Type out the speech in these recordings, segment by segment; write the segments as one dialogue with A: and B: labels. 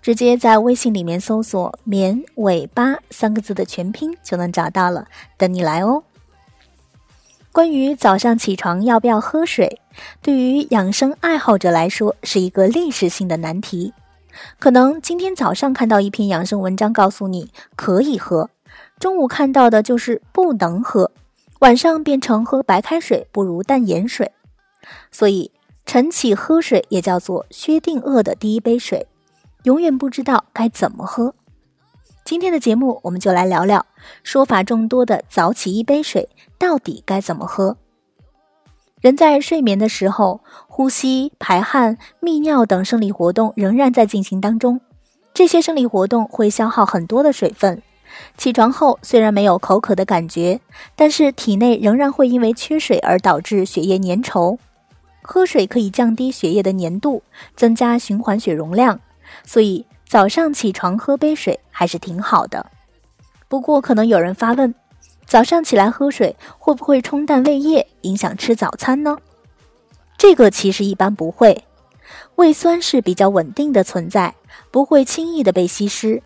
A: 直接在微信里面搜索“绵尾巴”三个字的全拼就能找到了，等你来哦。关于早上起床要不要喝水，对于养生爱好者来说是一个历史性的难题。可能今天早上看到一篇养生文章，告诉你可以喝；中午看到的就是不能喝；晚上变成喝白开水不如淡盐水。所以晨起喝水也叫做薛定谔的第一杯水。永远不知道该怎么喝。今天的节目，我们就来聊聊说法众多的早起一杯水到底该怎么喝。人在睡眠的时候，呼吸、排汗、泌尿等生理活动仍然在进行当中，这些生理活动会消耗很多的水分。起床后虽然没有口渴的感觉，但是体内仍然会因为缺水而导致血液粘稠。喝水可以降低血液的粘度，增加循环血容量。所以早上起床喝杯水还是挺好的。不过可能有人发问：早上起来喝水会不会冲淡胃液，影响吃早餐呢？这个其实一般不会，胃酸是比较稳定的存在，不会轻易的被稀释，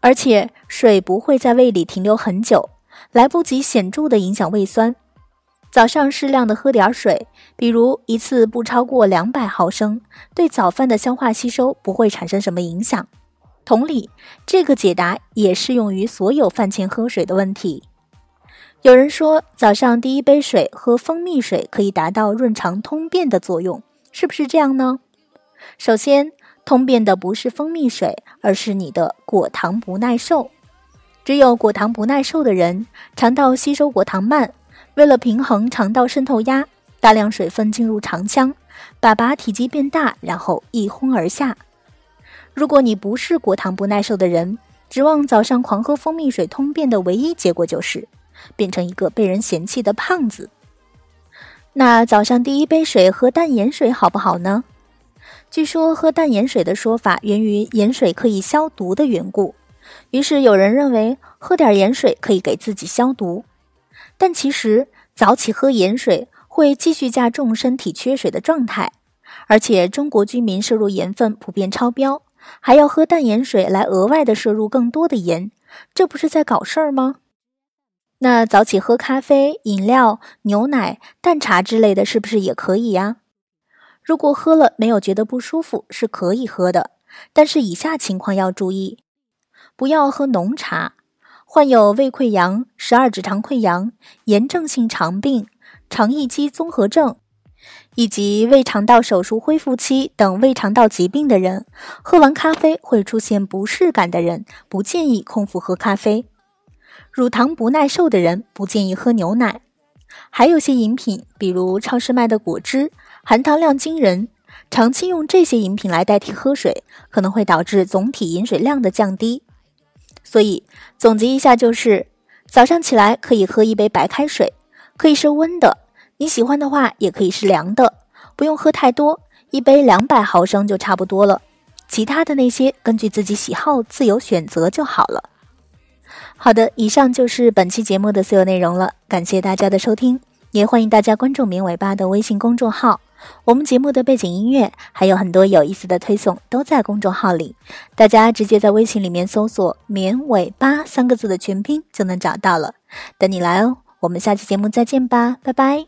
A: 而且水不会在胃里停留很久，来不及显著的影响胃酸。早上适量的喝点水，比如一次不超过两百毫升，对早饭的消化吸收不会产生什么影响。同理，这个解答也适用于所有饭前喝水的问题。有人说，早上第一杯水喝蜂蜜水可以达到润肠通便的作用，是不是这样呢？首先，通便的不是蜂蜜水，而是你的果糖不耐受。只有果糖不耐受的人，肠道吸收果糖慢。为了平衡肠道渗透压，大量水分进入肠腔，粑粑体积变大，然后一哄而下。如果你不是果糖不耐受的人，指望早上狂喝蜂蜜水通便的唯一结果就是变成一个被人嫌弃的胖子。那早上第一杯水喝淡盐水好不好呢？据说喝淡盐水的说法源于盐水可以消毒的缘故，于是有人认为喝点盐水可以给自己消毒。但其实早起喝盐水会继续加重身体缺水的状态，而且中国居民摄入盐分普遍超标，还要喝淡盐水来额外的摄入更多的盐，这不是在搞事儿吗？那早起喝咖啡、饮料、牛奶、淡茶之类的是不是也可以呀？如果喝了没有觉得不舒服，是可以喝的，但是以下情况要注意：不要喝浓茶。患有胃溃疡、十二指肠溃疡、炎症性肠病、肠易激综合症，以及胃肠道手术恢复期等胃肠道疾病的人，喝完咖啡会出现不适感的人，不建议空腹喝咖啡。乳糖不耐受的人不建议喝牛奶。还有些饮品，比如超市卖的果汁，含糖量惊人，长期用这些饮品来代替喝水，可能会导致总体饮水量的降低。所以总结一下，就是早上起来可以喝一杯白开水，可以是温的，你喜欢的话也可以是凉的，不用喝太多，一杯两百毫升就差不多了。其他的那些根据自己喜好自由选择就好了。好的，以上就是本期节目的所有内容了，感谢大家的收听，也欢迎大家关注“绵尾巴”的微信公众号。我们节目的背景音乐还有很多有意思的推送，都在公众号里，大家直接在微信里面搜索“绵尾巴”三个字的全拼就能找到了，等你来哦！我们下期节目再见吧，拜拜。